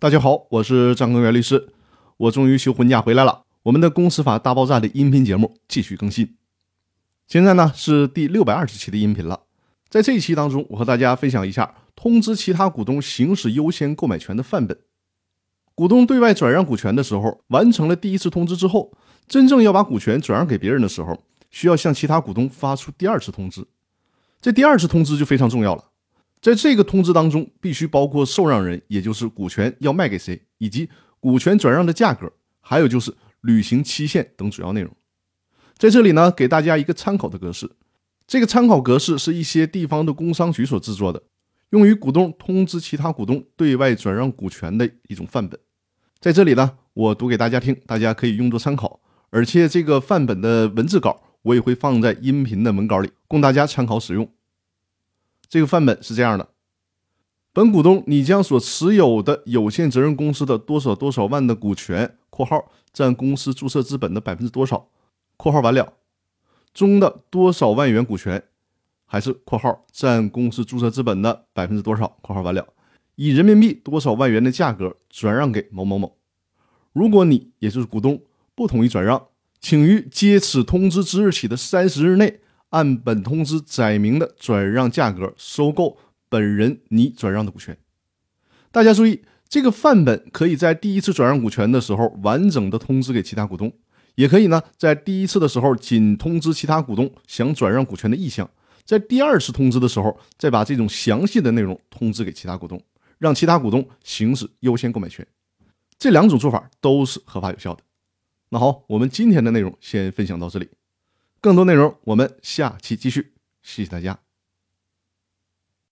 大家好，我是张根源律师，我终于休婚假回来了。我们的公司法大爆炸的音频节目继续更新，现在呢是第六百二十期的音频了。在这一期当中，我和大家分享一下通知其他股东行使优先购买权的范本。股东对外转让股权的时候，完成了第一次通知之后，真正要把股权转让给别人的时候，需要向其他股东发出第二次通知。这第二次通知就非常重要了。在这个通知当中，必须包括受让人，也就是股权要卖给谁，以及股权转让的价格，还有就是履行期限等主要内容。在这里呢，给大家一个参考的格式。这个参考格式是一些地方的工商局所制作的，用于股东通知其他股东对外转让股权的一种范本。在这里呢，我读给大家听，大家可以用作参考。而且这个范本的文字稿我也会放在音频的文稿里，供大家参考使用。这个范本是这样的：本股东你将所持有的有限责任公司的多少多少万的股权（括号占公司注册资本的百分之多少）（括号完了）中的多少万元股权，还是（括号占公司注册资本的百分之多少）（括号完了）以人民币多少万元的价格转让给某某某。如果你也就是股东不同意转让，请于接此通知之日起的三十日内。按本通知载明的转让价格收购本人拟转让的股权。大家注意，这个范本可以在第一次转让股权的时候完整的通知给其他股东，也可以呢在第一次的时候仅通知其他股东想转让股权的意向，在第二次通知的时候再把这种详细的内容通知给其他股东，让其他股东行使优先购买权。这两种做法都是合法有效的。那好，我们今天的内容先分享到这里。更多内容，我们下期继续。谢谢大家。